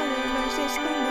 Franciscan